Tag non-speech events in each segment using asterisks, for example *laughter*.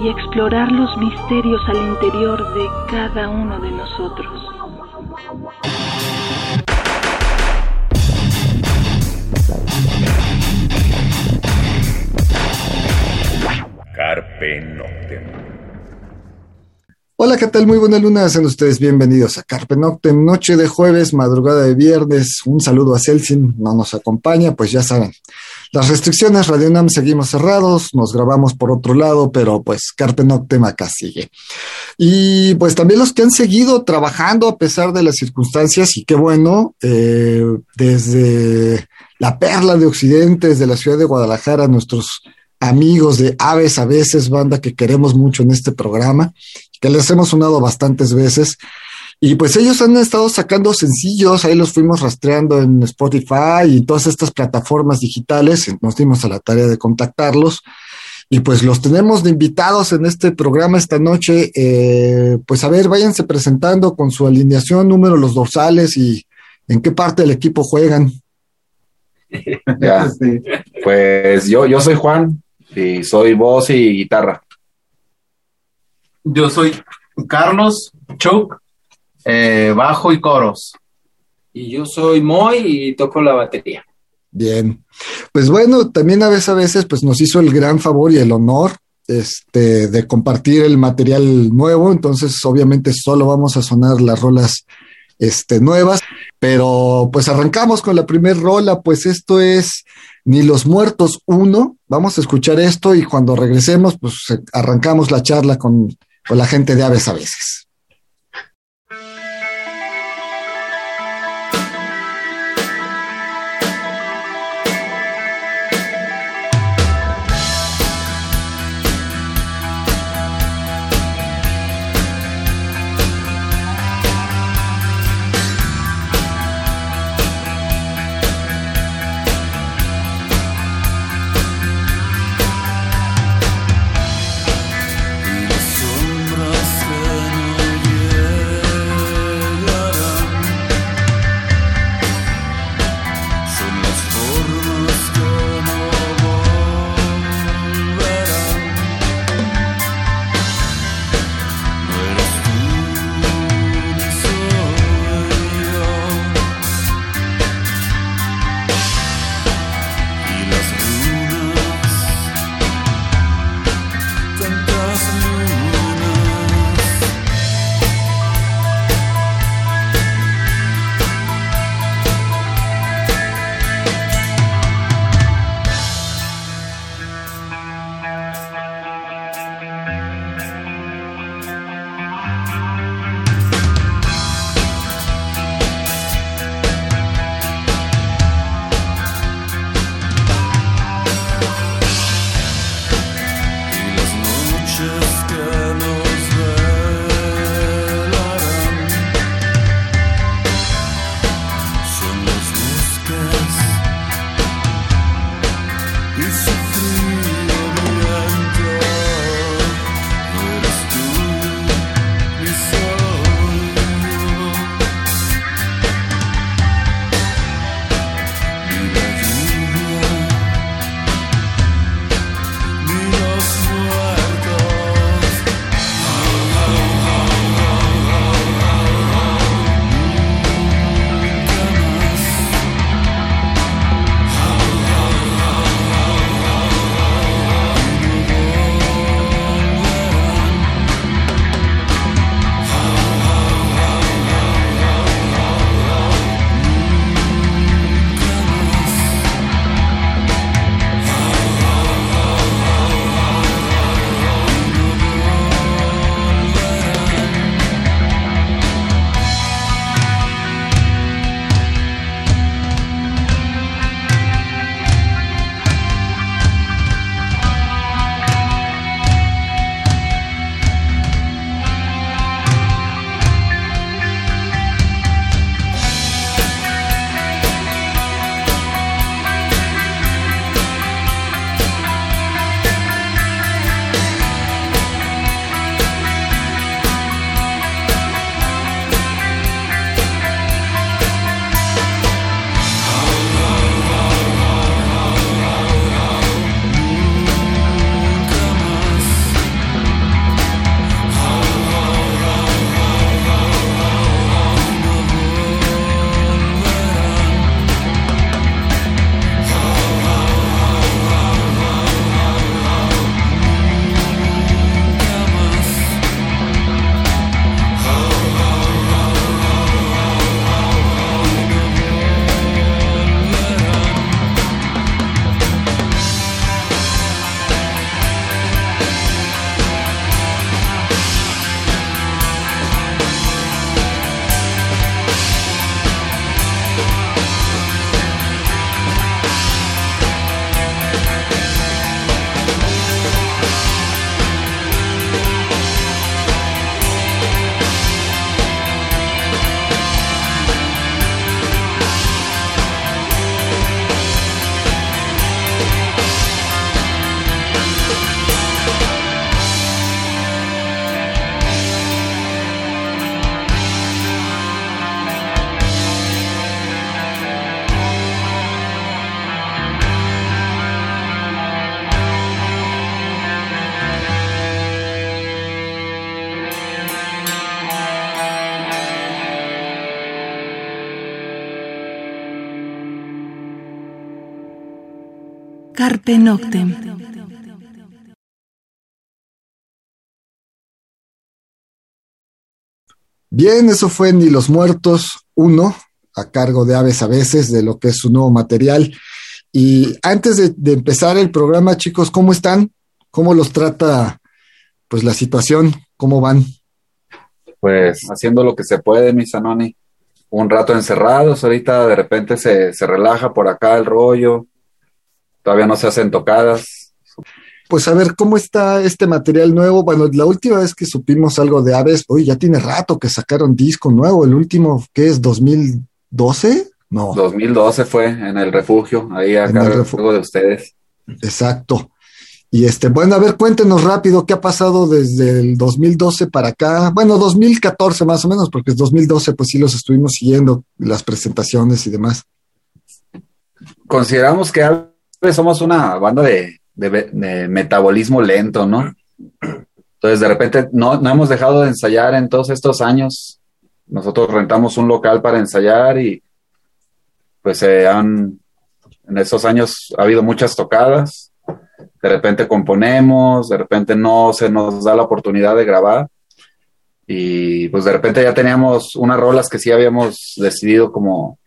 y explorar los misterios al interior de cada uno de nosotros. Carpe Noctem. Hola, ¿qué tal? Muy buena luna, sean ustedes bienvenidos a Carpe Noctem, noche de jueves, madrugada de viernes. Un saludo a Celsin, no nos acompaña, pues ya saben, las restricciones, Radio Nam seguimos cerrados, nos grabamos por otro lado, pero pues Carpe Noctem acá sigue. Y pues también los que han seguido trabajando a pesar de las circunstancias, y qué bueno, eh, desde la perla de Occidente, desde la ciudad de Guadalajara, nuestros amigos de Aves a veces, banda que queremos mucho en este programa, que les hemos sonado bastantes veces. Y pues ellos han estado sacando sencillos, ahí los fuimos rastreando en Spotify y todas estas plataformas digitales, nos dimos a la tarea de contactarlos. Y pues los tenemos de invitados en este programa esta noche. Eh, pues a ver, váyanse presentando con su alineación, número, los dorsales y en qué parte del equipo juegan. *laughs* Ya. Pues yo, yo soy Juan y soy voz y guitarra. Yo soy Carlos Chuck, eh, bajo y coros. Y yo soy Moy y toco la batería. Bien. Pues bueno, también a veces, a veces pues nos hizo el gran favor y el honor este, de compartir el material nuevo, entonces obviamente solo vamos a sonar las rolas este, nuevas, pero pues arrancamos con la primera rola, pues esto es Ni los Muertos 1, vamos a escuchar esto y cuando regresemos pues arrancamos la charla con, con la gente de Aves a veces. Carpe Noctem. Bien, eso fue Ni los Muertos 1, a cargo de Aves a veces, de lo que es su nuevo material. Y antes de, de, empezar el programa, chicos, ¿cómo están? ¿Cómo los trata pues la situación? ¿Cómo van? Pues haciendo lo que se puede, mi Sanoni. Un rato encerrados, ahorita de repente se, se relaja por acá el rollo, todavía no se hacen tocadas. Pues a ver, ¿cómo está este material nuevo? Bueno, la última vez que supimos algo de Aves, hoy ya tiene rato que sacaron disco nuevo, el último, ¿qué es? ¿2012? No. 2012 fue en el refugio, ahí acá en el refugio de ustedes. Exacto. Y este, bueno, a ver, cuéntenos rápido qué ha pasado desde el 2012 para acá. Bueno, 2014 más o menos, porque es 2012, pues sí los estuvimos siguiendo, las presentaciones y demás. Consideramos que somos una banda de, metabolismo lento, ¿no? Entonces, de repente, no, no hemos dejado de ensayar en todos estos años. Nosotros rentamos un local para ensayar y pues se han, en estos años ha habido muchas tocadas. De repente componemos, de repente no se nos da la oportunidad de grabar. Y pues de repente ya teníamos unas rolas que sí habíamos decidido como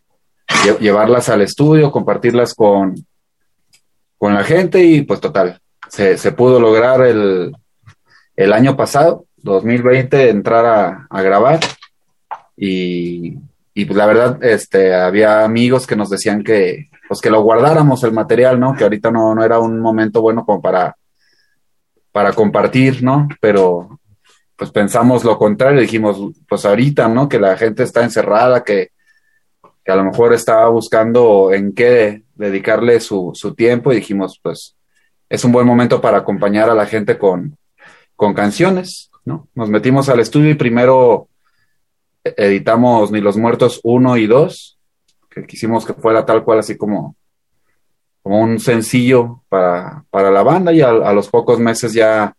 llevarlas al estudio, compartirlas con, con la gente y pues total, se, se pudo lograr el, el, año pasado, 2020, entrar a, grabar y, y, pues la verdad, este, había amigos que nos decían que, pues que lo guardáramos el material, ¿no? Que ahorita no, no era un momento bueno como para, para compartir, ¿no? Pero pues pensamos lo contrario, dijimos, pues ahorita, ¿no? Que la gente está encerrada, que, a lo mejor estaba buscando en qué dedicarle su, su, tiempo y dijimos, pues es un buen momento para acompañar a la gente con, con canciones, ¿no? Nos metimos al estudio y primero editamos Ni los Muertos 1 y 2, que quisimos que fuera tal cual así como, como un sencillo para, para la banda y a, a, los pocos meses ya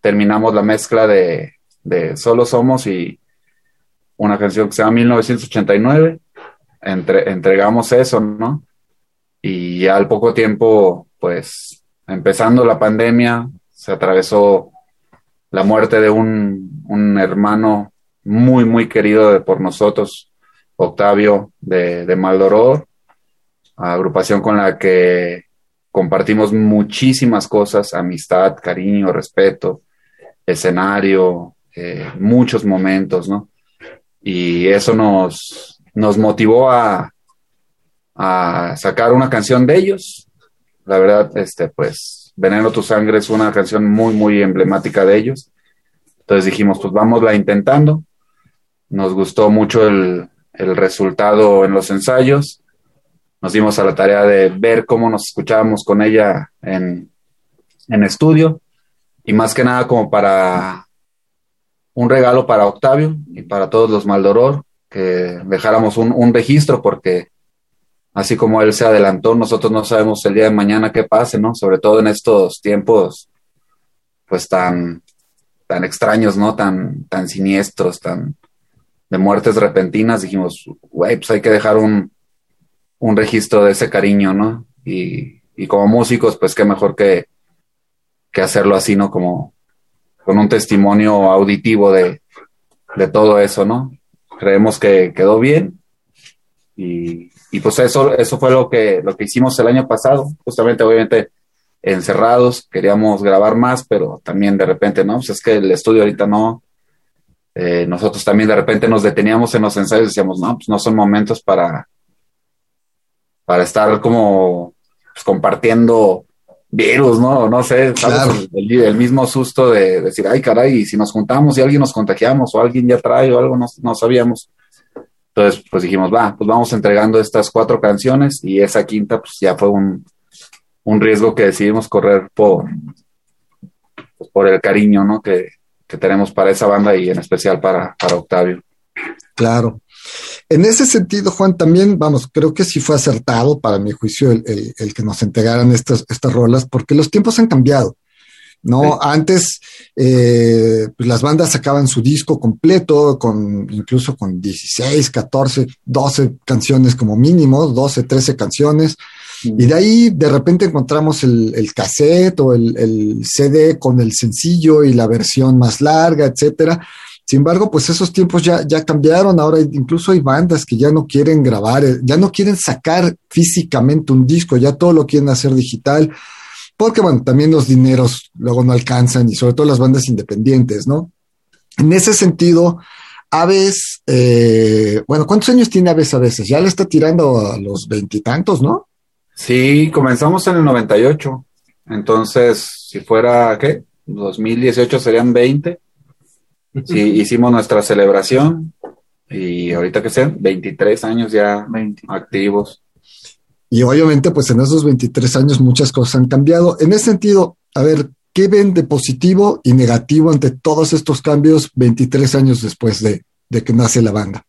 terminamos la mezcla de, de Solo Somos y una canción que se llama 1989 entre, entregamos eso, ¿no? Y al poco tiempo, pues, empezando la pandemia, se atravesó la muerte de un, un hermano muy, muy querido de, por nosotros, Octavio de, de Maldoror, agrupación con la que compartimos muchísimas cosas, amistad, cariño, respeto, escenario, eh, muchos momentos, ¿no? Y eso nos, nos motivó a, sacar una canción de ellos. La verdad, este, pues, Veneno tu sangre es una canción muy, muy emblemática de ellos. Entonces dijimos, pues vámosla intentando. Nos gustó mucho el, resultado en los ensayos. Nos dimos a la tarea de ver cómo nos escuchábamos con ella en estudio. Y más que nada como para un regalo para Octavio y para todos los Maldoror, que dejáramos un, un, registro porque así como él se adelantó, nosotros no sabemos el día de mañana qué pase, ¿no? Sobre todo en estos tiempos pues tan, tan extraños, ¿no? Tan, tan siniestros, tan de muertes repentinas, dijimos, güey, pues hay que dejar un, un registro de ese cariño, ¿no? Y, y como músicos, pues qué mejor que, que hacerlo así, ¿no? Como con un testimonio auditivo de, de todo eso, ¿no? Creemos que quedó bien. Y, y, pues eso, eso fue lo que, lo que hicimos el año pasado, justamente obviamente encerrados, queríamos grabar más, pero también de repente, ¿no? Pues es que el estudio ahorita no, eh, nosotros también de repente nos deteníamos en los ensayos y decíamos, no, pues no son momentos para, para estar como pues, compartiendo virus, ¿no? No sé, claro. el, el, mismo susto de decir, ay, caray, si nos juntamos y alguien nos contagiamos o alguien ya trae o algo, no, no sabíamos. Entonces, pues dijimos, va, pues vamos entregando estas cuatro canciones y esa quinta, pues ya fue un, un riesgo que decidimos correr por, pues, por el cariño, ¿no? Que, que tenemos para esa banda y en especial para, para Octavio. Claro. En ese sentido, Juan, también, vamos, creo que sí fue acertado para mi juicio el, el, el que nos entregaran estas, estas rolas, porque los tiempos han cambiado. ¿no? Sí. Antes, eh, pues las bandas sacaban su disco completo, con incluso con 16, 14, 12 canciones como mínimo, 12, 13 canciones. Y de ahí de repente encontramos el, el cassette o el, el, CD con el sencillo y la versión más larga, etcétera. Sin embargo, pues esos tiempos ya, ya cambiaron. Ahora incluso hay bandas que ya no quieren grabar, eh, ya no quieren sacar físicamente un disco, ya todo lo quieren hacer digital, porque bueno, también los dineros luego no alcanzan y sobre todo las bandas independientes, ¿no? En ese sentido, Aves, eh, bueno, ¿cuántos años tiene Aves a veces? Ya le está tirando a los veintitantos, ¿no? Sí, comenzamos en el 98. Entonces, si fuera, ¿qué? 2018 serían 20. Sí, hicimos nuestra celebración y ahorita que sean 23 años ya 20. activos. Y obviamente, pues en esos 23 años muchas cosas han cambiado. En ese sentido, a ver, ¿qué ven de positivo y negativo ante todos estos cambios 23 años después de, de que nace la banda?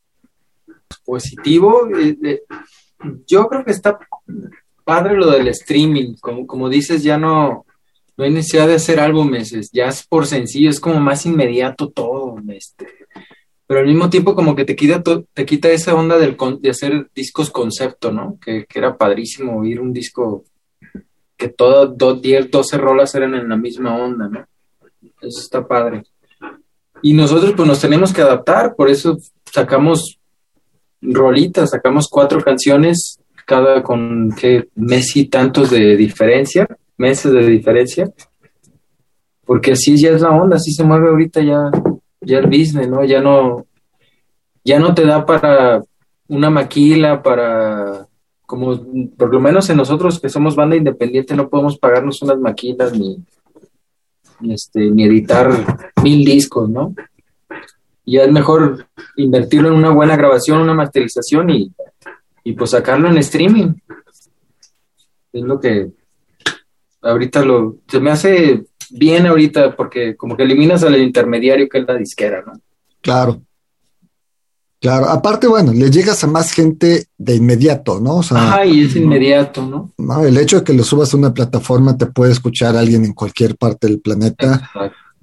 Positivo, eh, eh, yo creo que está padre lo del streaming, como, como dices, ya no, no hay necesidad de hacer álbumes, ya es por sencillo, es como más inmediato todo, este, pero al mismo tiempo como que te quita, te quita esa onda del, de hacer discos concepto, ¿no? Que, que era padrísimo oír un disco que todas 10, 12 rolas eran en la misma onda, ¿no? Eso está padre. Y nosotros pues nos tenemos que adaptar, por eso sacamos rolitas, sacamos cuatro canciones cada con qué mes y tantos de diferencia, meses de diferencia, porque así ya es la onda, así se mueve ahorita ya, ya el business, ¿no? Ya no, ya no te da para una maquila, para, como por lo menos en nosotros que somos banda independiente no podemos pagarnos unas maquilas ni, este, ni editar mil discos, ¿no? Ya es mejor invertirlo en una buena grabación, una masterización y y pues sacarlo en streaming. Es lo que ahorita lo se me hace bien ahorita porque como que eliminas al intermediario que es la disquera, ¿no? Claro. Claro, aparte, bueno, le llegas a más gente de inmediato, ¿no? O sea, y es inmediato, ¿no? ¿no? El hecho de que lo subas a una plataforma te puede escuchar alguien en cualquier parte del planeta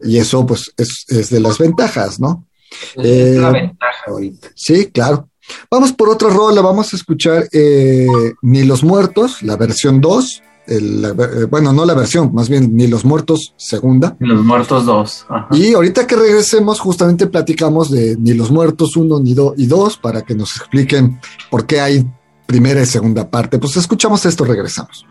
y eso pues es, es, de las ventajas, ¿no? Es la eh, ventaja ahorita. Sí, claro. Vamos por otra rola, vamos a escuchar eh, Ni los Muertos, la versión 2. El, eh, bueno, no la versión, más bien Ni los Muertos, segunda. Ni los Muertos 2. Y ahorita que regresemos, justamente platicamos de Ni los Muertos 1 ni y 2 para que nos expliquen por qué hay primera y segunda parte. Pues escuchamos esto, regresamos.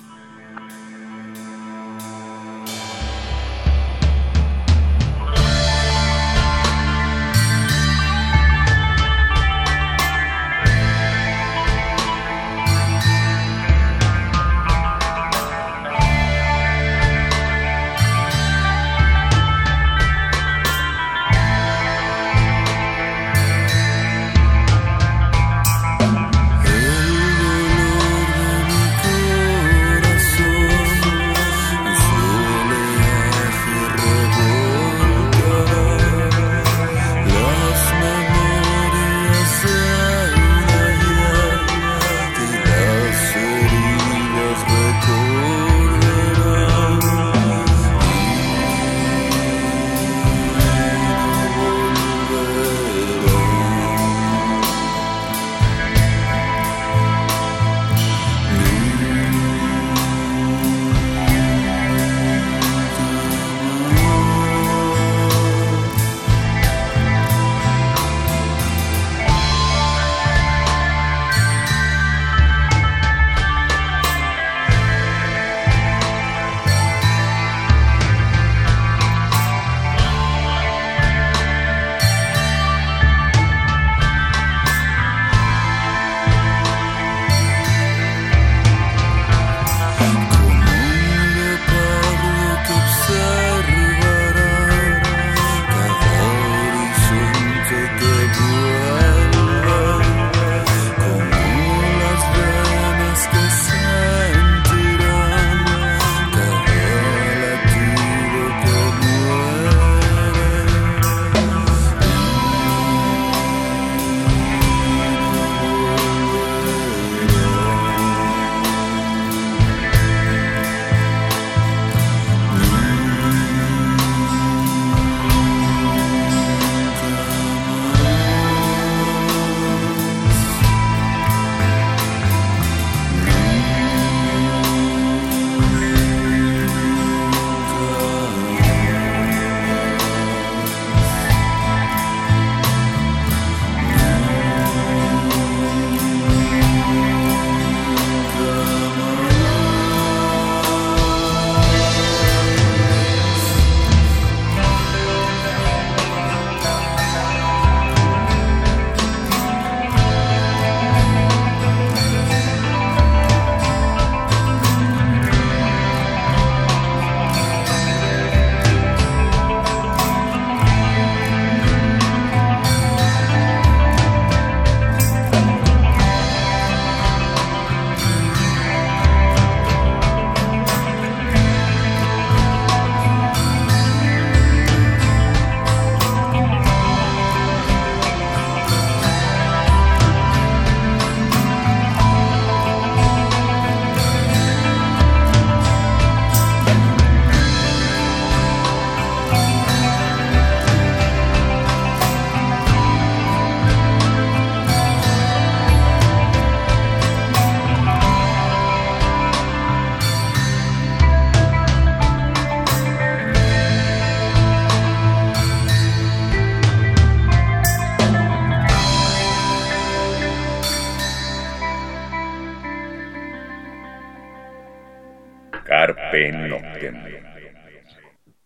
Noctem.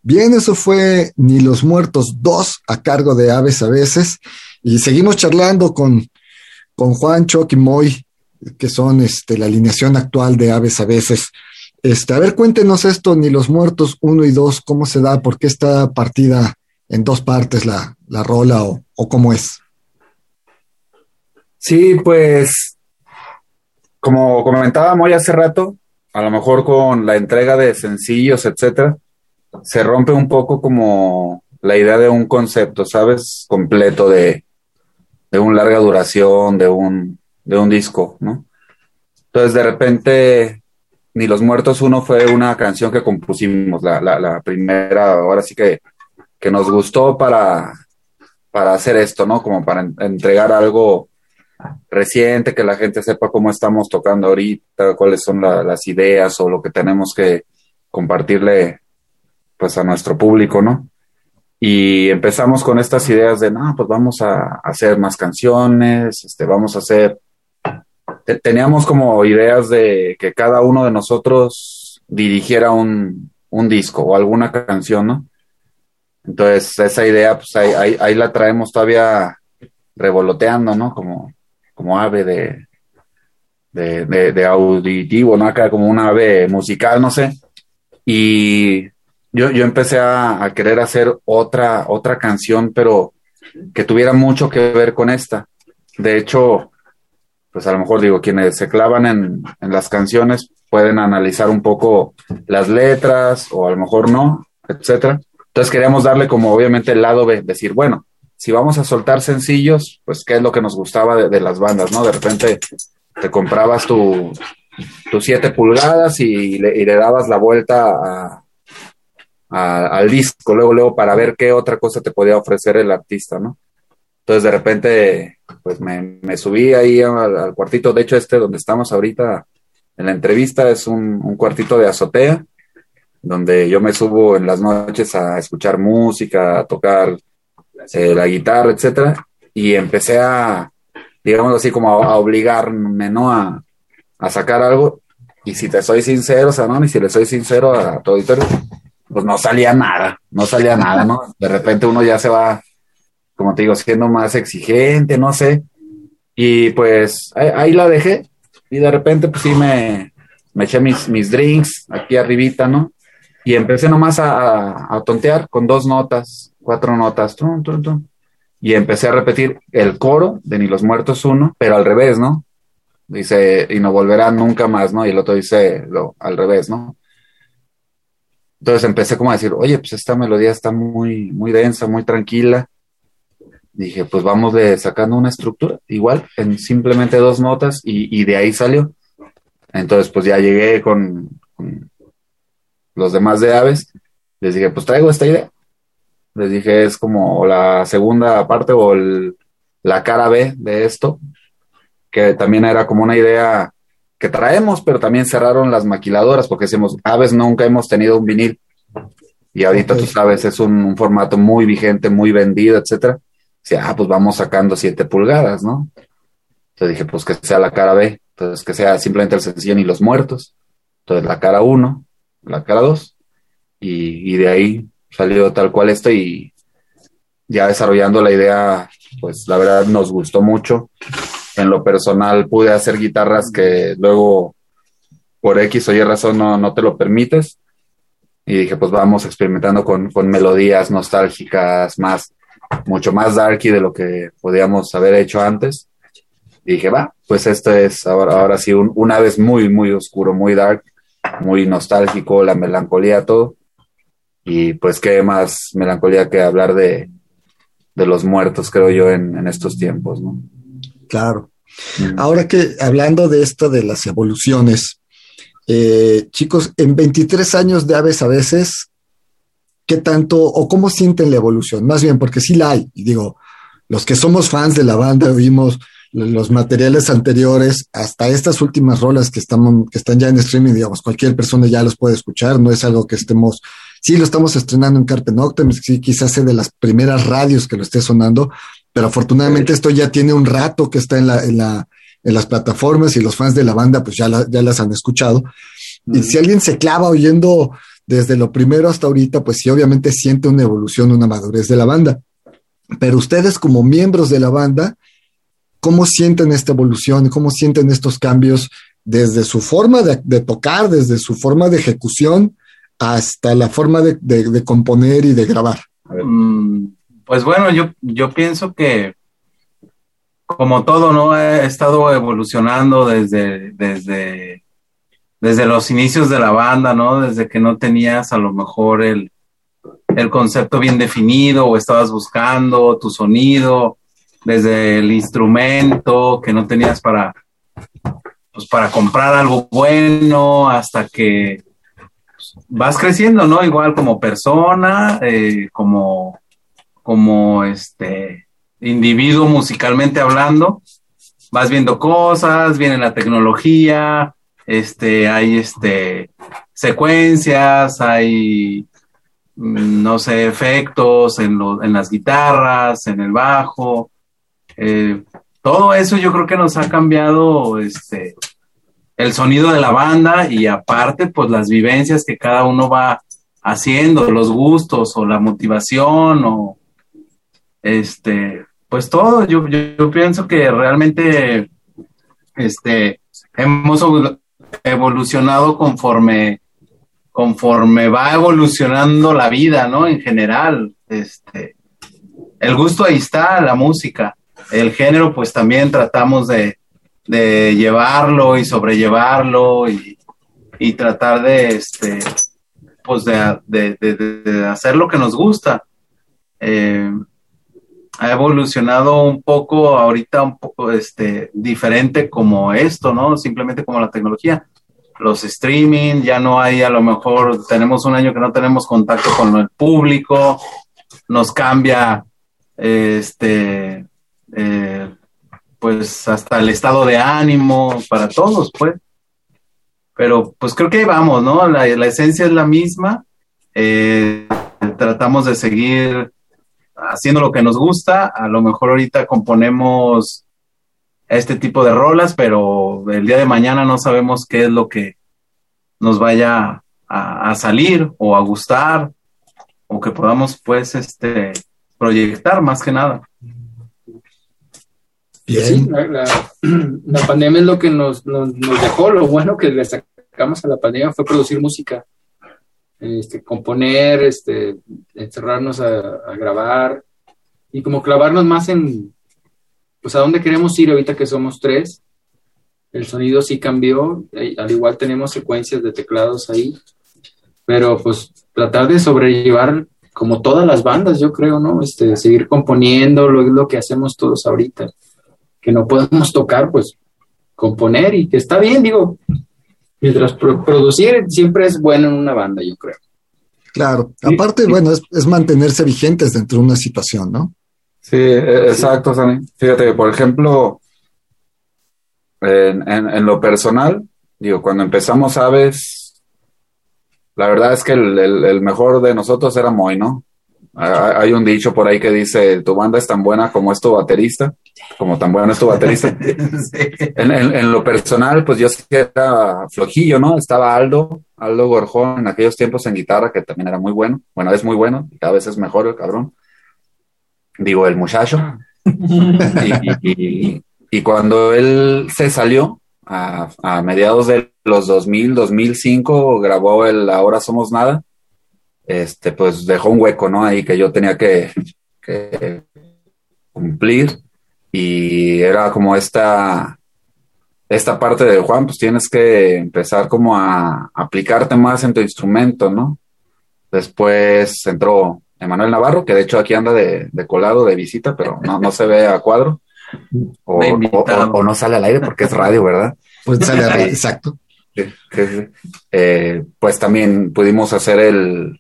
Bien, eso fue Ni los Muertos 2 a cargo de Aves a veces. Y seguimos charlando con, con Juan, Choc y Moy, que son este, la alineación actual de Aves a veces. Este, a ver, cuéntenos esto, Ni los Muertos 1 y 2, ¿cómo se da? ¿Por qué está partida en dos partes la, la rola o, o cómo es? Sí, pues, como comentaba Moy hace rato, a lo mejor con la entrega de sencillos, etcétera, se rompe un poco como la idea de un concepto, ¿sabes? Completo de, de un larga duración, de un, de un disco, ¿no? Entonces, de repente, Ni los Muertos Uno fue una canción que compusimos, la, la, la primera, ahora sí que, que nos gustó para, para hacer esto, ¿no? Como para en, entregar algo reciente, que la gente sepa cómo estamos tocando ahorita, cuáles son la, las ideas o lo que tenemos que compartirle pues a nuestro público, ¿no? Y empezamos con estas ideas de, no, pues vamos a hacer más canciones, este, vamos a hacer... Teníamos como ideas de que cada uno de nosotros dirigiera un, un disco o alguna canción, ¿no? Entonces, esa idea, pues ahí, ahí, ahí, la traemos todavía revoloteando, ¿no? Como, como ave de, de, de, auditivo, ¿no? Acá como una ave musical, no sé. Y yo, yo empecé a, a, querer hacer otra, otra canción, pero que tuviera mucho que ver con esta. De hecho, pues a lo mejor digo, quienes se clavan en, en las canciones pueden analizar un poco las letras o a lo mejor no, etcétera. Entonces queríamos darle como obviamente el lado B, decir, bueno, si vamos a soltar sencillos, pues qué es lo que nos gustaba de, las bandas, ¿no? De repente te comprabas tu, tu 7 pulgadas y le, y le dabas la vuelta al disco, luego, luego para ver qué otra cosa te podía ofrecer el artista, ¿no? Entonces de repente, pues me, me subí ahí al, al, cuartito, de hecho este donde estamos ahorita en la entrevista es un, cuartito de azotea, donde yo me subo en las noches a escuchar música, a tocar eh, la guitarra, etcétera, y empecé a, digamos así, como a, a obligarme, ¿no? A, a, sacar algo, y si te soy sincero, ¿no? Y si le soy sincero a tu auditorio, pues no salía nada, no salía nada, ¿no? De repente uno ya se va, como te digo, siendo más exigente, no sé. Y pues ahí, ahí la dejé. Y de repente, pues sí me, me eché mis, mis drinks aquí arribita, ¿no? Y empecé nomás a, a, a tontear con dos notas, cuatro notas. Y empecé a repetir el coro de Ni los Muertos uno, pero al revés, ¿no? Dice, y no volverá nunca más, ¿no? Y el otro dice lo, al revés, ¿no? Entonces empecé como a decir, oye, pues esta melodía está muy, muy densa, muy tranquila. Dije, pues vamos sacando una estructura, igual, en simplemente dos notas, y, y de ahí salió. Entonces, pues ya llegué con, con, los demás de aves. Les dije, pues traigo esta idea. Les dije, es como la segunda parte o el, la cara B de esto, que también era como una idea que traemos, pero también cerraron las maquiladoras porque decimos, aves nunca hemos tenido un vinil. Y ahorita okay. tú sabes, es un, un, formato muy vigente, muy vendido, etcétera. Dice, ah, pues vamos sacando siete pulgadas, ¿no? Entonces dije, pues que sea la cara B, entonces que sea simplemente el sencillo ni los muertos. Entonces la cara 1, la cara 2, y, y de ahí salió tal cual esto y ya desarrollando la idea, pues la verdad nos gustó mucho en lo personal pude hacer guitarras que luego por X o Y razón no, no te lo permites. Y dije, pues vamos experimentando con, con, melodías nostálgicas, más, mucho más darky de lo que podíamos haber hecho antes. Y dije, va, pues esto es ahora, ahora sí, un, una vez muy, muy oscuro, muy dark, muy nostálgico, la melancolía, todo. Y pues qué más melancolía que hablar de, de los muertos, creo yo, en, en estos tiempos, ¿no? Claro. Mm. Ahora que hablando de esto de las evoluciones, eh, chicos, en 23 años de aves a veces, ¿qué tanto o cómo sienten la evolución? Más bien, porque sí la hay. Y digo, los que somos fans de la banda vimos los materiales anteriores hasta estas últimas rolas que, estamos, que están ya en streaming, digamos, cualquier persona ya los puede escuchar, no es algo que estemos, sí lo estamos estrenando en Carpe Noctem, sí, quizás sea de las primeras radios que lo esté sonando, pero afortunadamente esto ya tiene un rato que está en, la, en, la, en las plataformas y los fans de la banda pues ya, la, ya las han escuchado. Y si alguien se clava oyendo desde lo primero hasta ahorita, pues sí, obviamente siente una evolución, una madurez de la banda. Pero ustedes como miembros de la banda, ¿cómo sienten esta evolución? ¿Cómo sienten estos cambios desde su forma de, tocar, desde su forma de ejecución, hasta la forma de, componer y de grabar? Mm, pues bueno, yo, yo pienso que como todo, ¿no? He estado evolucionando desde, desde desde los inicios de la banda, ¿no? Desde que no tenías a lo mejor el, concepto bien definido o estabas buscando tu sonido, desde el instrumento que no tenías para, pues, para comprar algo bueno hasta que vas creciendo, ¿no? Igual como persona, eh, como, como este individuo musicalmente hablando, vas viendo cosas, viene la tecnología, este, hay este, secuencias, hay, mm, no sé, efectos en, en las guitarras, en el bajo. Eh, todo eso yo creo que nos ha cambiado este, el sonido de la banda y aparte, pues las vivencias que cada uno va haciendo, los gustos o la motivación o este, pues todo. Yo, yo, pienso que realmente este, hemos evolucionado conforme, conforme va evolucionando la vida, ¿no? En general, este, el gusto ahí está, la música. El género, pues también tratamos de, de llevarlo y sobrellevarlo y, y tratar de, este, pues de, de, hacer lo que nos gusta. Eh, ha evolucionado un poco ahorita un poco este diferente como esto, ¿no? Simplemente como la tecnología. Los streaming, ya no hay, a lo mejor tenemos un año que no tenemos contacto con el público, nos cambia este eh, pues hasta el estado de ánimo para todos, pues. Pero pues creo que ahí vamos, ¿no? La, esencia es la misma. Eh, tratamos de seguir haciendo lo que nos gusta. A lo mejor ahorita componemos este tipo de rolas, pero el día de mañana no sabemos qué es lo que nos vaya a, salir o a gustar o que podamos pues este proyectar más que nada. Sí, *clears throat* la, pandemia es lo que nos, nos, dejó, lo bueno que le sacamos a la pandemia fue producir música este, componer, este, encerrarnos a, grabar y como clavarnos más en, pues a dónde queremos ir ahorita que somos tres. El sonido sí cambió, eh, al igual tenemos secuencias de teclados ahí, pero pues tratar de sobrellevar como todas las bandas, yo creo, ¿no? Este, seguir componiendo, lo, lo que hacemos todos ahorita, que no podemos tocar, pues componer y que está bien, digo, mientras producir siempre es bueno en una banda, yo creo. Claro, aparte, bueno, es, mantenerse vigentes dentro de una situación, ¿no? Sí, e, exacto, Sammy. Fíjate, por ejemplo, en, lo personal, digo, cuando empezamos Aves, la verdad es que el, mejor de nosotros era Moy, ¿no? Hay un dicho por ahí que dice, tu banda es tan buena como es tu baterista como tan bueno es tu baterista. *laughs* en, lo personal, pues yo sí era flojillo, ¿no? Estaba Aldo, Aldo Gorjón en aquellos tiempos en guitarra, que también era muy bueno. Bueno, es muy bueno, y cada vez es mejor el cabrón. Digo, el muchacho. *laughs* y, cuando él se salió, a, a, mediados de los 2000, 2005, grabó el Ahora Somos Nada, este, pues dejó un hueco, ¿no? Ahí que yo tenía que, que cumplir y era como esta, esta parte de Juan, pues tienes que empezar como a aplicarte más en tu instrumento, ¿no? Después entró Emanuel Navarro, que de hecho aquí anda de, colado, de visita, pero no, no se ve a cuadro. *laughs* O, no sale al aire porque es radio, ¿verdad? Pues sale al aire, *laughs* exacto. Eh, pues también pudimos hacer el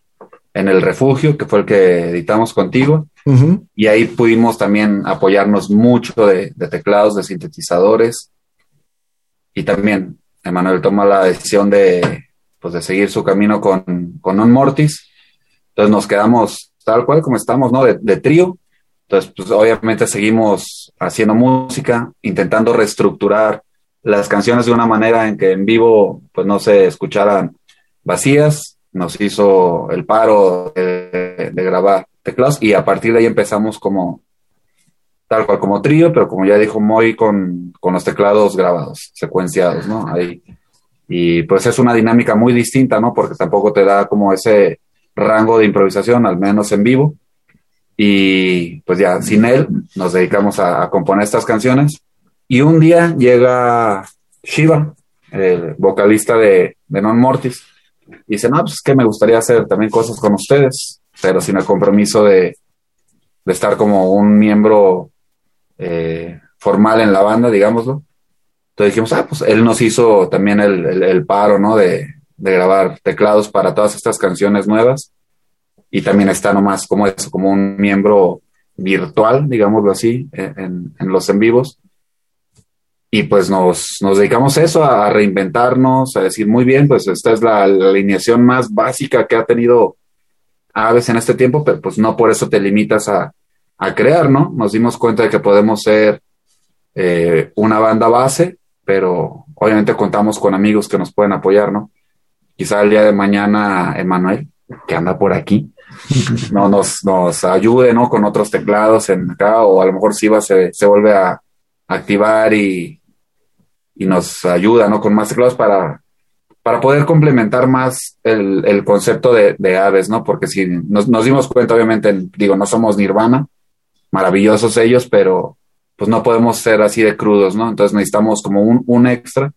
en el refugio, que fue el que editamos contigo. Y ahí pudimos también apoyarnos mucho de, teclados, de sintetizadores. Y también Emanuel toma la decisión de, pues, de seguir su camino con, con Non Mortis. Entonces nos quedamos tal cual como estamos, ¿no? De, trío. Entonces, pues obviamente seguimos haciendo música, intentando reestructurar las canciones de una manera en que en vivo pues no se escucharan vacías, nos hizo el paro de, grabar teclados y a partir de ahí empezamos como tal cual como trío, pero como ya dijo Moy con, con los teclados grabados, secuenciados, ¿no? Ahí. Y pues es una dinámica muy distinta, ¿no? Porque tampoco te da como ese rango de improvisación, al menos en vivo. Y pues ya sin él nos dedicamos a, componer estas canciones. Y un día llega Shiva, el vocalista de, de Non Mortis, y dice, no, pues es que me gustaría hacer también cosas con ustedes, pero sin el compromiso de, de estar como un miembro eh, formal en la banda, digámoslo. Entonces dijimos, ah, pues él nos hizo también el, el, paro, ¿no? De, de, grabar teclados para todas estas canciones nuevas. Y también está nomás como eso, como un miembro virtual, digámoslo así, en, en los en vivos. Y pues nos, nos dedicamos a eso, a reinventarnos, a decir, muy bien, pues esta es la, alineación más básica que ha tenido Aves en este tiempo, pero pues no por eso te limitas a, a crear, ¿no? Nos dimos cuenta de que podemos ser eh, una banda base, pero obviamente contamos con amigos que nos pueden apoyar, ¿no? Quizá el día de mañana Emanuel, que anda por aquí, *laughs* no nos, nos ayude, ¿no? Con otros teclados en acá, o a lo mejor Siva se, se vuelve a activar y, y nos ayuda, ¿no? Con más teclados para, para poder complementar más el, el concepto de, aves, ¿no? Porque si nos, nos dimos cuenta, obviamente, digo, no somos Nirvana, maravillosos ellos, pero pues no podemos ser así de crudos, ¿no? Entonces necesitamos como un, un extra,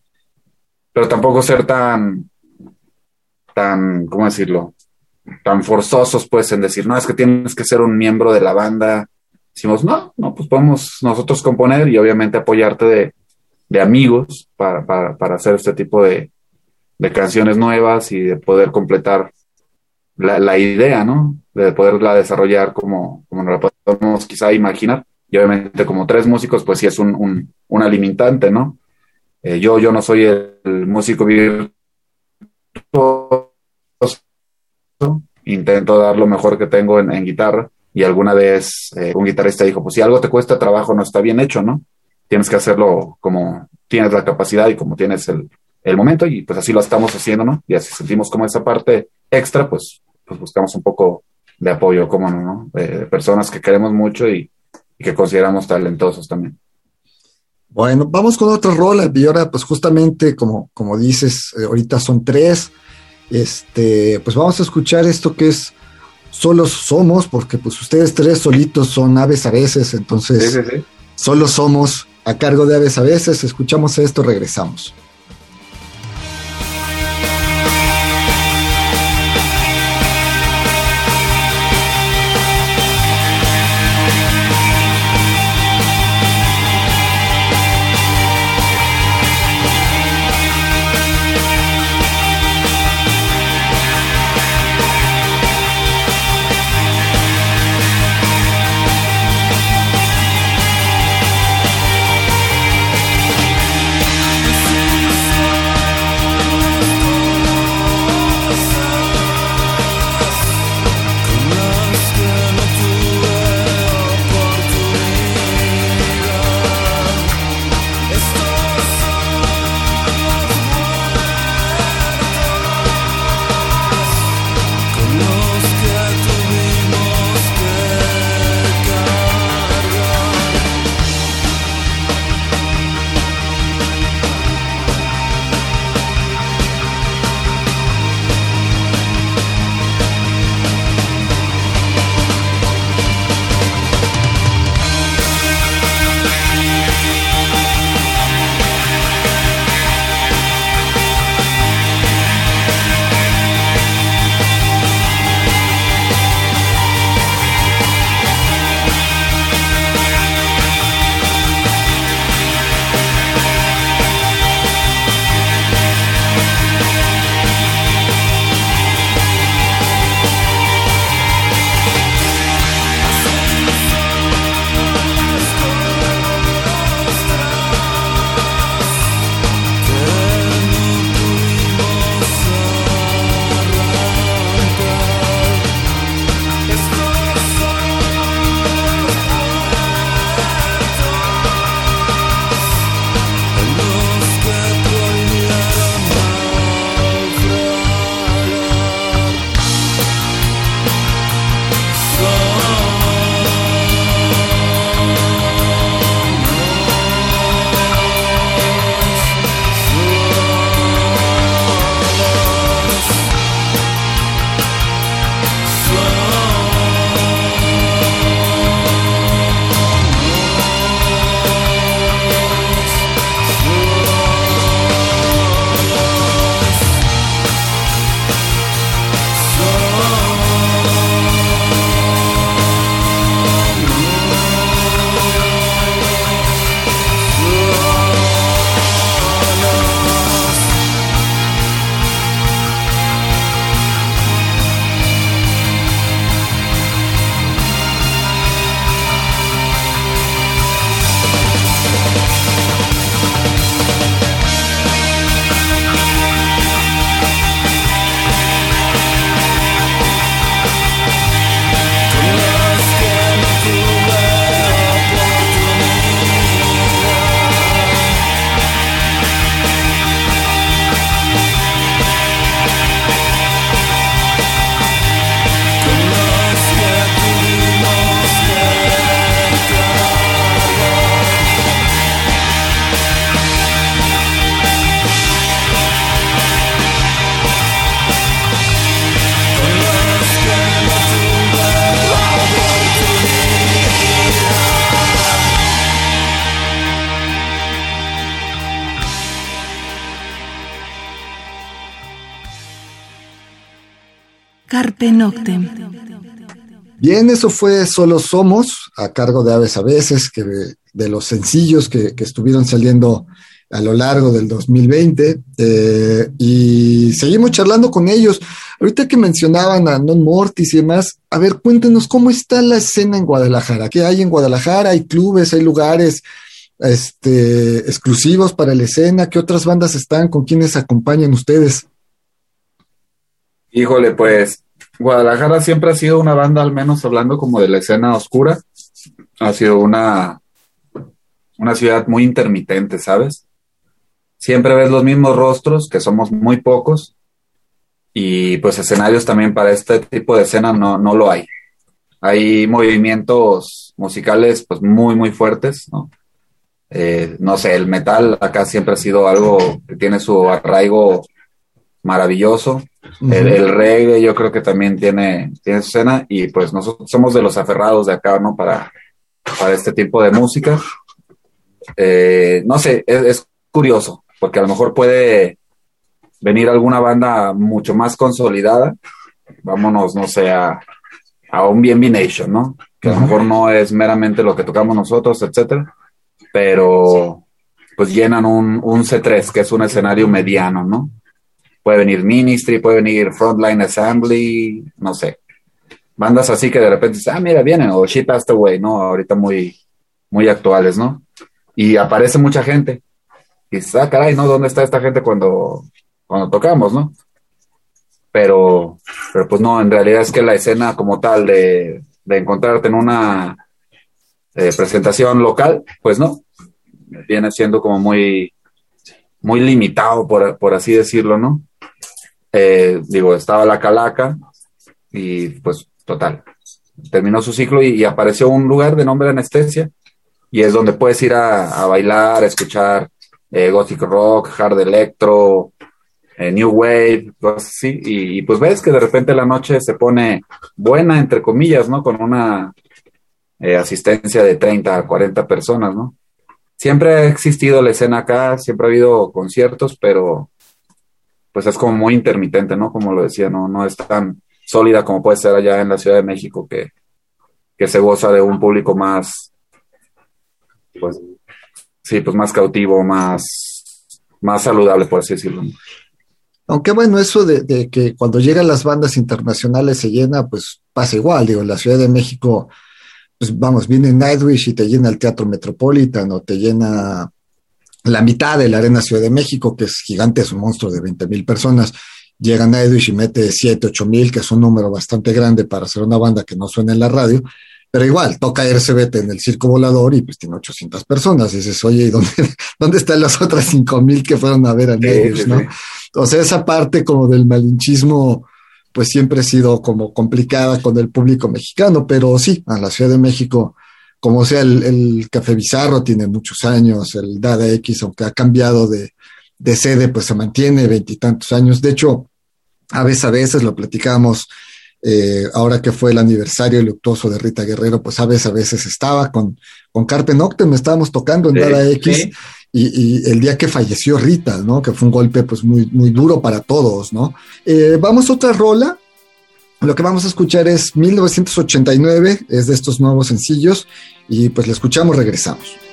pero tampoco ser tan, tan, ¿cómo decirlo? Tan forzosos, pues, en decir, no, es que tienes que ser un miembro de la banda. Decimos, no, no, pues podemos nosotros componer y obviamente apoyarte de, de amigos para, para, para, hacer este tipo de, de, canciones nuevas y de poder completar la, la, idea, ¿no? De poderla desarrollar como, como nos la podemos quizá imaginar. Y obviamente como tres músicos, pues sí es un, un, una limitante, ¿no? Eh, yo, yo no soy el, músico virtuoso, intento dar lo mejor que tengo en, en guitarra y alguna vez eh, un guitarrista dijo, pues si algo te cuesta trabajo no está bien hecho, ¿no? Tienes que hacerlo como tienes la capacidad y como tienes el, el momento y pues así lo estamos haciendo, ¿no? Y así sentimos como esa parte extra, pues, pues buscamos un poco de apoyo, como no, De personas que queremos mucho y, y, que consideramos talentosos también. Bueno, vamos con otra rola y ahora pues justamente como, como dices, eh, ahorita son tres, este, pues vamos a escuchar esto que es Solos Somos, porque pues ustedes tres solitos son aves a veces, entonces sí, sí, sí. solo somos a cargo de Aves a veces. Escuchamos esto, regresamos. Carpe Noctem. Bien, eso fue Solo Somos, a cargo de Aves a veces, que de los sencillos que, estuvieron saliendo a lo largo del 2020 eh, y seguimos charlando con ellos. Ahorita que mencionaban a Non Mortis y demás, a ver, cuéntenos cómo está la escena en Guadalajara. ¿Qué hay en Guadalajara? ¿Hay clubes? ¿Hay lugares este, exclusivos para la escena? ¿Qué otras bandas están? ¿Con quiénes acompañan ustedes? Híjole, pues Guadalajara siempre ha sido una banda, al menos hablando como de la escena oscura, ha sido una, una ciudad muy intermitente, ¿sabes? Siempre ves los mismos rostros, que somos muy pocos, y pues escenarios también para este tipo de escena no, no lo hay. Hay movimientos musicales pues muy, muy fuertes, ¿no? Eh, no sé, el metal acá siempre ha sido algo que tiene su arraigo maravilloso. El, reggae yo creo que también tiene, tiene su escena y pues nosotros somos de los aferrados de acá, ¿no? Para, para este tipo de música. Eh, no sé, es, curioso, porque a lo mejor puede venir alguna banda mucho más consolidada. Vámonos, no sé, a, un BNB Nation, ¿no? Que a lo mejor no es meramente lo que tocamos nosotros, etcétera, pero pues llenan un, un C3, que es un escenario mediano, ¿no? Puede venir Ministry, puede venir Frontline Assembly, no sé. Bandas así que de repente ah, mira, vienen, o She Passed Away, ¿no? Ahorita muy, muy actuales, ¿no? Y aparece mucha gente. Y dices, ah, caray, ¿no? ¿Dónde está esta gente cuando, cuando tocamos, no? Pero, pero pues no, en realidad es que la escena como tal de, encontrarte en una eh, presentación local, pues no, viene siendo como muy, muy limitado, por, por así decirlo, ¿no? Eh, digo, estaba la calaca y pues total, terminó su ciclo y, apareció un lugar de nombre Anestesia y es donde puedes ir a, bailar, a escuchar eh, gothic rock, hard electro, eh, new wave, cosas así, y, pues ves que de repente la noche se pone buena, entre comillas, ¿no? Con una asistencia de 30 a 40 personas, ¿no? Siempre ha existido la escena acá, siempre ha habido conciertos, pero pues es como muy intermitente, ¿no? Como lo decía, no, no es tan sólida como puede ser allá en la Ciudad de México, que, se goza de un público más, pues, sí, pues más cautivo, más, más saludable, por así decirlo. Aunque bueno, eso de, que cuando llegan las bandas internacionales se llena, pues pasa igual, digo, en la Ciudad de México, pues vamos, viene Nightwish y te llena el Teatro Metropolitan o te llena la mitad de la Arena Ciudad de México, que es gigante, es un monstruo de 20 mil personas, llegan a Edwidge y mete 7, 8 mil, que es un número bastante grande para hacer una banda que no suena en la radio, pero igual, toca RCBT en el circo volador y pues tiene 800 personas. Y dices, oye, ¿y dónde, *laughs* dónde están las otras 5 mil que fueron a ver a Edwidge, no? O sea, esa parte como del malinchismo, pues siempre ha sido como complicada con el público mexicano, pero sí, a la Ciudad de México como sea, el, Café Bizarro tiene muchos años, el Dada X, aunque ha cambiado de, sede, pues se mantiene veintitantos años. De hecho, a veces, a veces lo platicamos, eh, ahora que fue el aniversario luctuoso de Rita Guerrero, pues a veces, a veces estaba con, con Carpe Noctem, estábamos tocando en Dada X, y, el día que falleció Rita, ¿no? Que fue un golpe pues muy, muy duro para todos, ¿no? Eh, vamos a otra rola, lo que vamos a escuchar es 1989, es de estos nuevos sencillos, y pues le escuchamos, regresamos.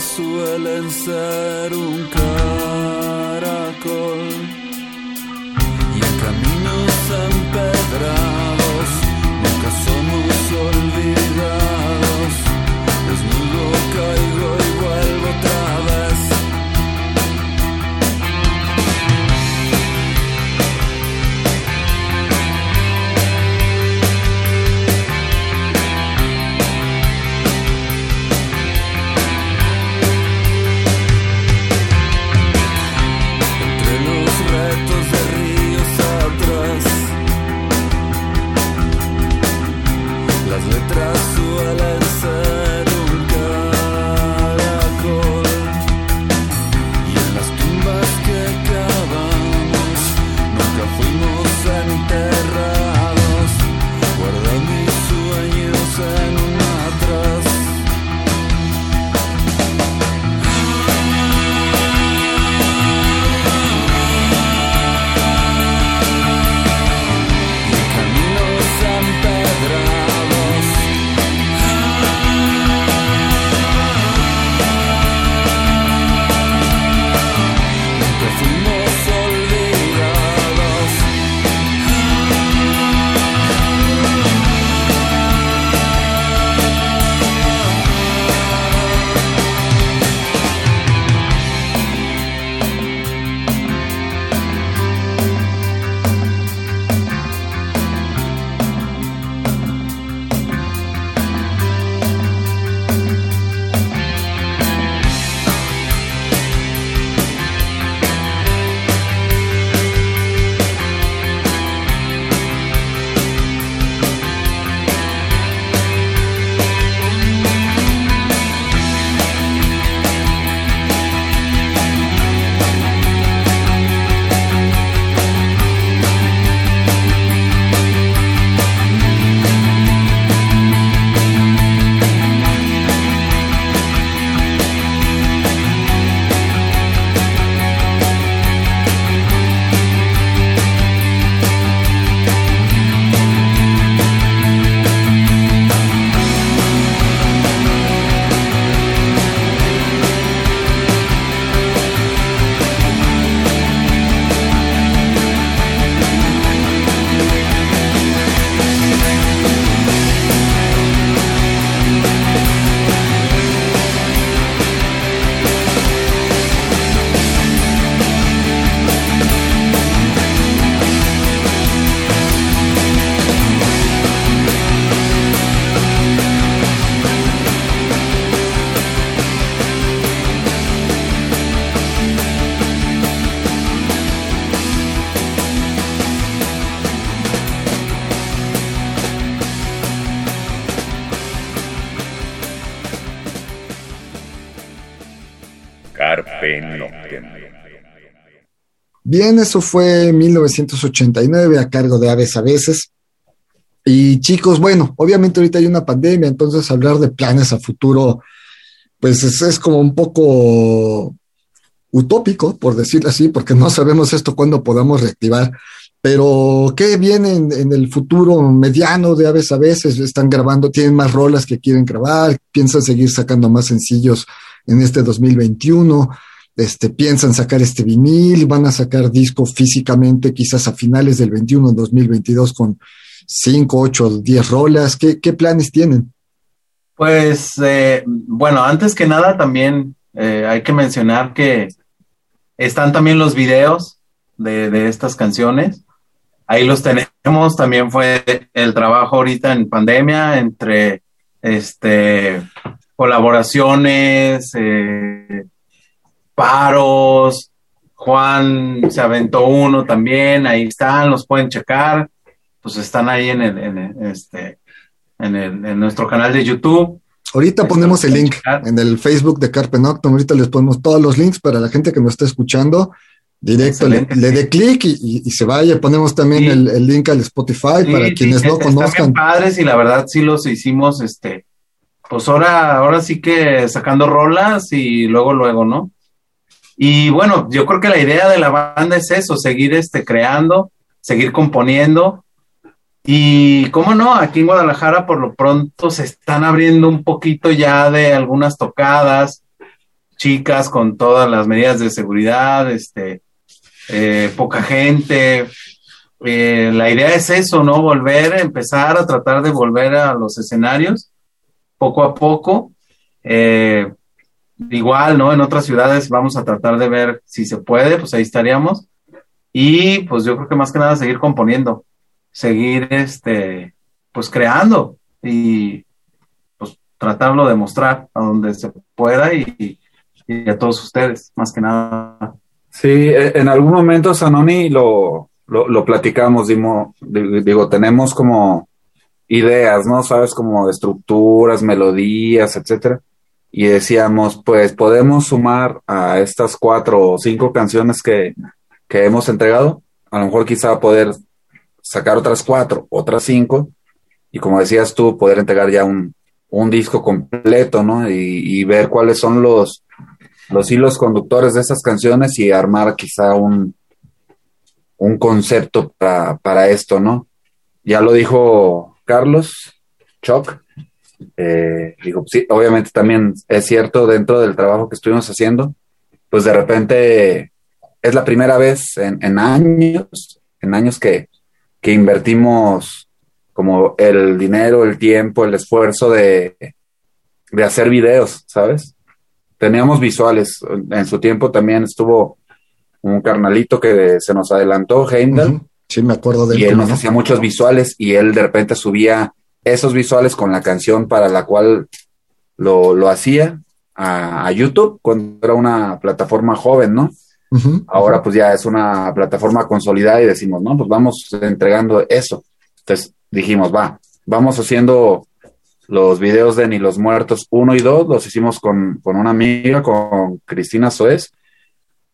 Suelen ser un caracol Bien, eso fue 1989 a cargo de Aves a veces. Y chicos, bueno, obviamente ahorita hay una pandemia, entonces hablar de planes a futuro, pues es, es como un poco utópico, por decirlo así, porque no sabemos esto cuándo podamos reactivar. Pero, ¿qué viene en, en, el futuro mediano de Aves a veces? Están grabando, tienen más rolas que quieren grabar, piensan seguir sacando más sencillos en este 2021, este, piensan sacar este vinil, van a sacar disco físicamente quizás a finales del 21, 2022 con 5, 8, 10 rolas. ¿Qué, qué planes tienen? Pues, eh, bueno, antes que nada también eh, hay que mencionar que están también los videos de, estas canciones ahí los tenemos. También fue el trabajo ahorita en pandemia entre este colaboraciones, eh, paros. Juan se aventó uno también, ahí están, los pueden checar. Pues están ahí en el, en el, este, en, el, en nuestro canal de YouTube. Ahorita Esto ponemos el link checar. en el Facebook de Carpe Noctem. Ahorita les ponemos todos los links para la gente que nos está escuchando directo le, le, dé clic y, y, y, se vaya. Ponemos también sí. el, el, link al Spotify sí, para quienes no conozcan. padres y la verdad sí los hicimos, este, pues ahora, ahora sí que sacando rolas y luego, luego, ¿no? Y bueno, yo creo que la idea de la banda es eso, seguir este, creando, seguir componiendo. Y cómo no, aquí en Guadalajara por lo pronto se están abriendo un poquito ya de algunas tocadas, chicas con todas las medidas de seguridad, este, eh, poca gente. Eh, la idea es eso, ¿no? Volver, empezar a tratar de volver a los escenarios poco a poco. Eh, igual, ¿no? En otras ciudades vamos a tratar de ver si se puede, pues ahí estaríamos. Y pues yo creo que más que nada seguir componiendo, seguir, este, pues creando y pues tratarlo de mostrar a donde se pueda y, y a todos ustedes, más que nada. Sí, e, en algún momento, Sanoni, lo, lo, lo platicamos, digo, digo, tenemos como ideas, ¿no? Sabes, como estructuras, melodías, etcétera. Y decíamos, pues podemos sumar a estas cuatro o cinco canciones que, que hemos entregado, a lo mejor quizá poder sacar otras cuatro, otras cinco, y como decías tú, poder entregar ya un, un disco completo, ¿no? Y, y ver cuáles son los, los hilos conductores de esas canciones y armar quizá un, un concepto para, para esto, ¿no? Ya lo dijo Carlos Choc. Eh, digo, sí, obviamente también es cierto dentro del trabajo que estuvimos haciendo, pues de repente es la primera vez en, en años, en años que, que invertimos como el dinero, el tiempo, el esfuerzo de, de hacer videos, ¿sabes? teníamos visuales. En su tiempo también estuvo un carnalito que se nos adelantó, Heimdall. Uh -huh. Sí, me acuerdo de él. Y él nos hacía muchos visuales y él de repente subía esos visuales con la canción para la cual lo, lo hacía a, a, YouTube cuando era una plataforma joven, ¿no? Uh -huh. Ahora pues ya es una plataforma consolidada y decimos, no, pues vamos entregando eso. Entonces dijimos, va, vamos haciendo los videos de Ni los Muertos 1 y 2 los hicimos con, con una amiga, con Cristina Soez.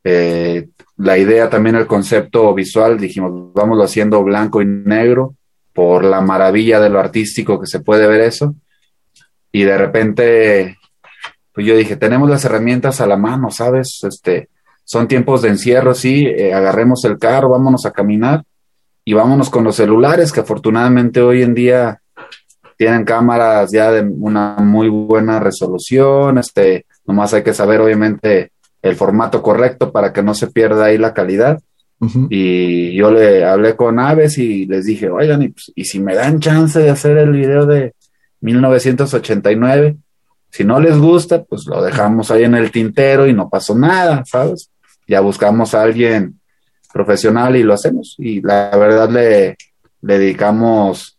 Eh, la idea también, el concepto visual, dijimos, vámonos haciendo blanco y negro por la maravilla de lo artístico que se puede ver eso. Y de repente, pues yo dije, tenemos las herramientas a la mano, ¿sabes? Este, son tiempos de encierro, sí, eh, agarremos el carro, vámonos a caminar y vámonos con los celulares, que afortunadamente hoy en día tienen cámaras ya de una muy buena resolución, este, nomás hay que saber obviamente el formato correcto para que no se pierda ahí la calidad. Y yo le hablé con Aves y les dije, oigan, y, pues, y si me dan chance de hacer el video de 1989, si no les gusta, pues lo dejamos ahí en el tintero y no pasó nada, ¿sabes? Ya buscamos a alguien profesional y lo hacemos. Y la verdad le, le dedicamos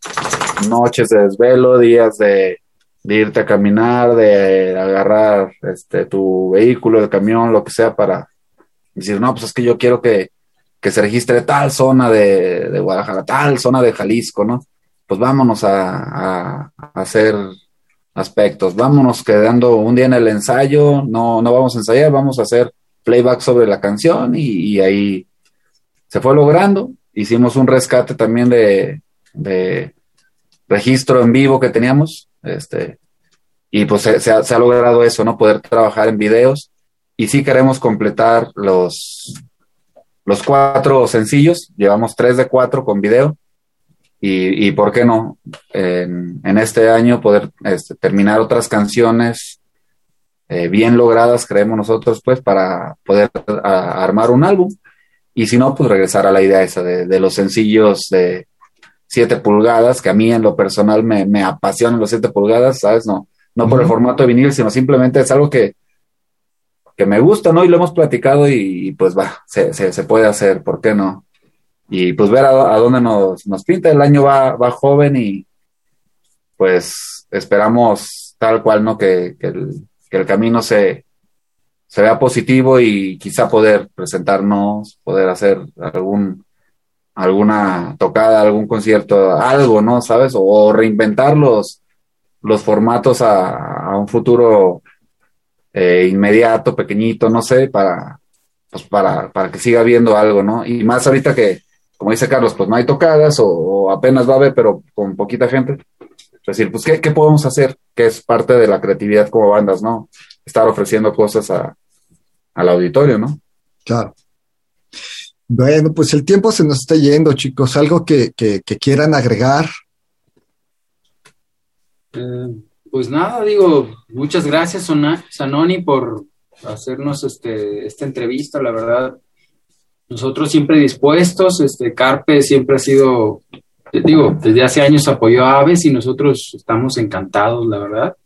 noches de desvelo, días de, de, irte a caminar, de agarrar este tu vehículo, el camión, lo que sea, para decir, no, pues es que yo quiero que, que se registre tal zona de, de, Guadalajara, tal zona de Jalisco, ¿no? Pues vámonos a, a, hacer aspectos. Vámonos quedando un día en el ensayo, no, no vamos a ensayar, vamos a hacer playback sobre la canción y, ahí se fue logrando. Hicimos un rescate también de, de registro en vivo que teníamos, este, y pues se ha logrado eso, ¿no? Poder trabajar en videos y sí queremos completar los, los cuatro sencillos, llevamos tres de cuatro con video y, y por qué no, en, en este año poder este, terminar otras canciones eh, bien logradas, creemos nosotros, pues, para poder a- armar un álbum. Y si no, pues regresar a la idea esa de, de los sencillos de 7 pulgadas, que a mí en lo personal me, me apasionan los 7 pulgadas, ¿sabes? No, no por el formato de vinil, sino simplemente es algo que, que me gusta, ¿no? Y lo hemos platicado y, pues va, se, se, puede hacer, ¿por qué no? Y pues ver a, dónde nos, nos pinta, el año va, va joven y pues esperamos tal cual, ¿no? Que, que, el, camino se, se vea positivo y quizá poder presentarnos, poder hacer algún alguna tocada, algún concierto, algo, ¿no? ¿Sabes? O, o reinventar los, los formatos a, a un futuro eh, inmediato, pequeñito, no sé, para, pues para, para que siga habiendo algo, ¿no? Y más ahorita que, como dice Carlos, pues no hay tocadas o, o apenas va a haber, pero con poquita gente. Es decir, pues, ¿qué, ¿qué podemos hacer? Que es parte de la creatividad como bandas, ¿no? Estar ofreciendo cosas a, al auditorio, ¿no? Claro. Bueno, pues el tiempo se nos está yendo, chicos. Algo que, que, que quieran agregar. Eh, pues nada, digo, muchas gracias, Sanoni, por hacernos este, esta entrevista, la verdad. Nosotros siempre dispuestos, este, Carpe siempre ha sido, digo, desde hace años apoyó a Aves y nosotros estamos encantados, la verdad.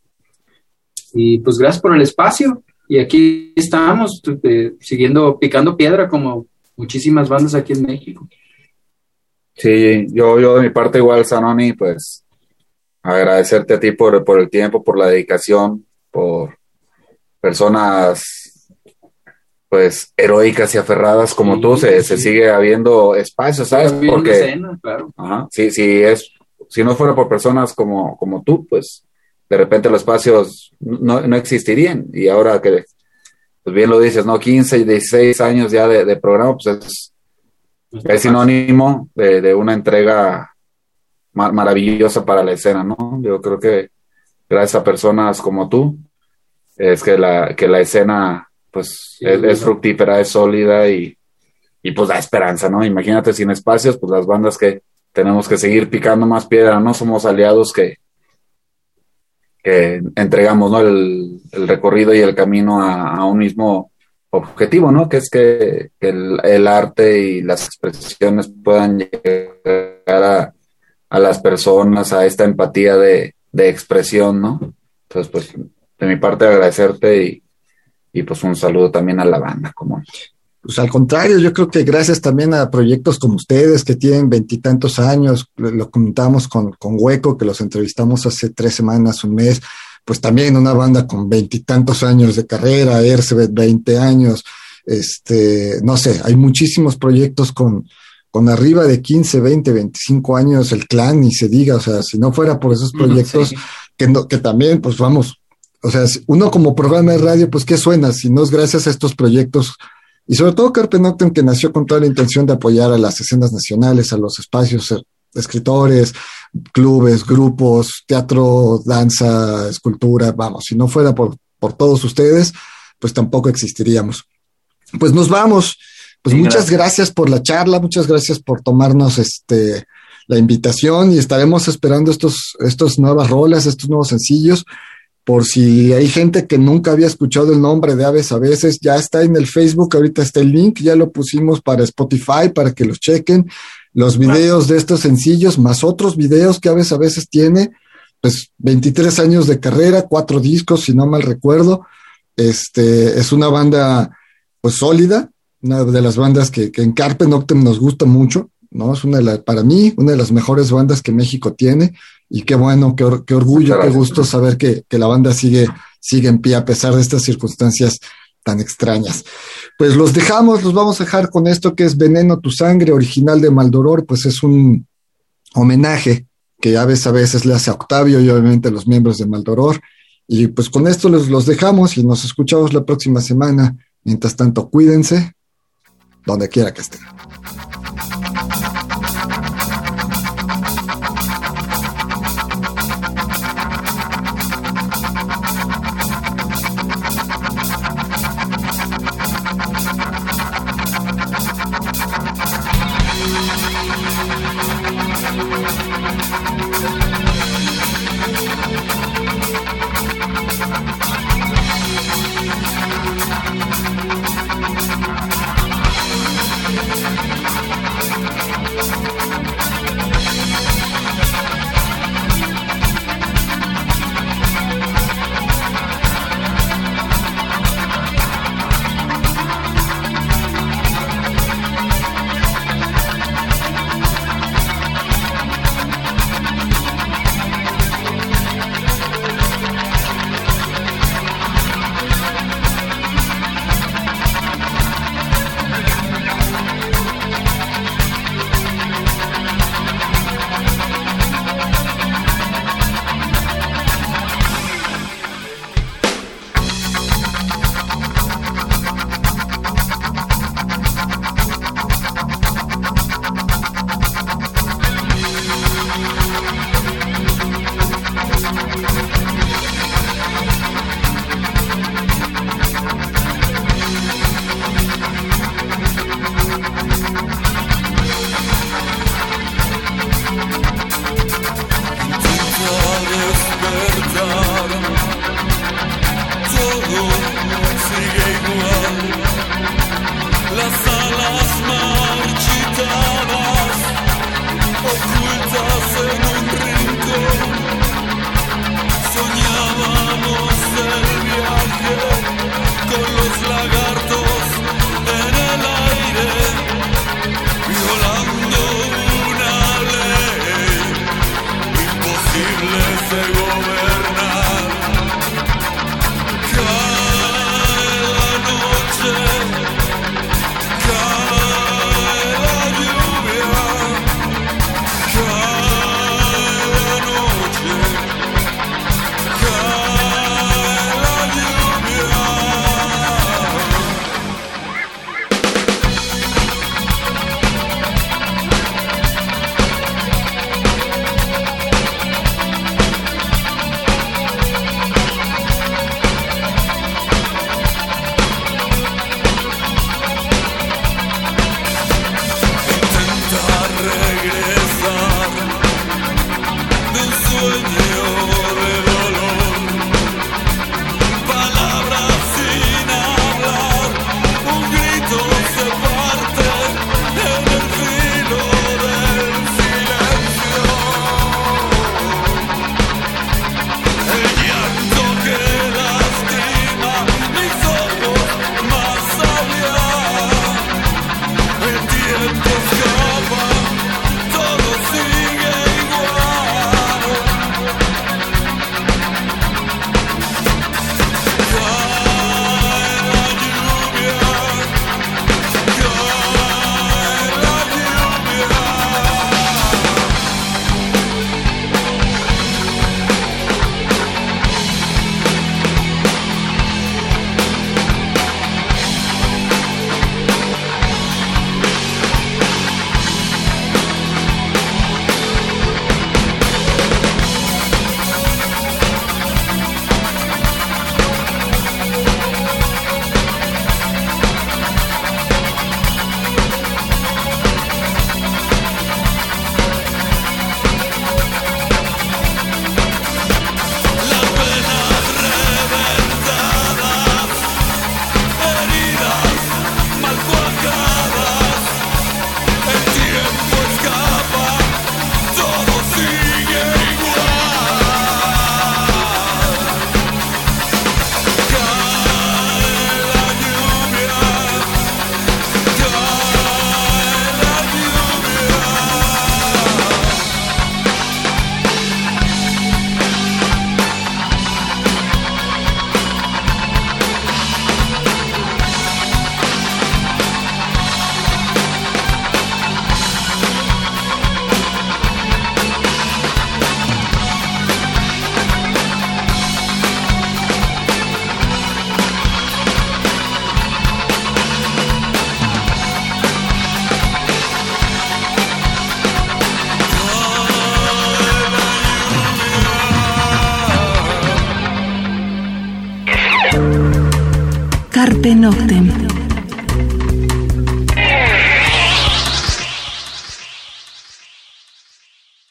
Y pues gracias por el espacio. Y aquí estamos, eh, siguiendo, picando piedra como muchísimas bandas aquí en México. Sí, yo, yo de mi parte igual, Sanoni, pues agradecerte a ti por, por el tiempo, por la dedicación, por personas pues heroicas y aferradas como Sí, tú, se, sí. se sigue habiendo espacio, ¿sabes? Porque escena, claro. Ajá, sí, sí, es, si no fuera por personas como, como tú, pues de repente los espacios no, no existirían. Y ahora que, pues bien lo dices, ¿no? 15, 16 años ya de, de programa, pues es, es sinónimo de, de una entrega maravillosa para la escena, ¿no? Yo creo que gracias a personas como tú, es que la, que la escena, pues, Sí, es, fructífera, es sólida y, y pues da esperanza, ¿no? Imagínate sin espacios, pues las bandas que tenemos que seguir picando más piedra, ¿no? Somos aliados que, que entregamos, ¿no? El, el recorrido y el camino a, a un mismo objetivo, ¿no? Que es que, que el, el arte y las expresiones puedan llegar a, a las personas, a esta empatía de, de expresión, ¿no? Entonces, pues, de mi parte agradecerte y, y pues un saludo también a la banda, como Pues al contrario, yo creo que gracias también a proyectos como ustedes que tienen veintitantos años, lo, comentamos con, con Hueco, que los entrevistamos hace tres semanas, un mes, pues también una banda con veintitantos años de carrera, Ercebet, 20 años, este, no sé, hay muchísimos proyectos con, con arriba de 15, 20, 25 años, el clan, ni se diga, o sea, si no fuera por esos proyectos, Sí. que, no, que también, pues vamos, o sea, uno como programa de radio, pues ¿qué suena? Si no es gracias a estos proyectos y sobre todo Carpe Noctem, que nació con toda la intención de apoyar a las escenas nacionales, a los espacios, eh, escritores, clubes, grupos, teatro, danza, escultura, vamos, si no fuera por, por todos ustedes, pues tampoco existiríamos. Pues nos vamos. Pues Sí, muchas gracias. gracias por la charla, muchas gracias por tomarnos este la invitación y estaremos esperando estos, estos nuevas rolas, estos nuevos sencillos. Por si hay gente que nunca había escuchado el nombre de Aves a veces, ya está en el Facebook, ahorita está el link, ya lo pusimos para Spotify para que los chequen, los videos de estos sencillos, más otros videos que Aves a veces tiene, pues 23 años de carrera, cuatro discos, si no mal recuerdo, este, es una banda pues sólida, una de las bandas que, que en Carpe Noctem nos gusta mucho, ¿no? Es una de las, para mí, una de las mejores bandas que México tiene, y qué bueno, qué, or- qué orgullo, qué gusto saber que, que la banda sigue, sigue en pie a pesar de estas circunstancias tan extrañas. Pues los dejamos, los vamos a dejar con esto que es Veneno tu sangre, original de Maldoror, pues es un homenaje que a veces, a veces le hace a Octavio y obviamente a los miembros de Maldoror. Y pues con esto los, los dejamos y nos escuchamos la próxima semana. Mientras tanto, cuídense donde quiera que estén.